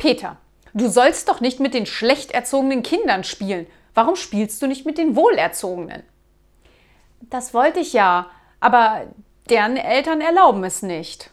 Peter, du sollst doch nicht mit den schlecht erzogenen Kindern spielen. Warum spielst du nicht mit den wohlerzogenen? Das wollte ich ja, aber deren Eltern erlauben es nicht.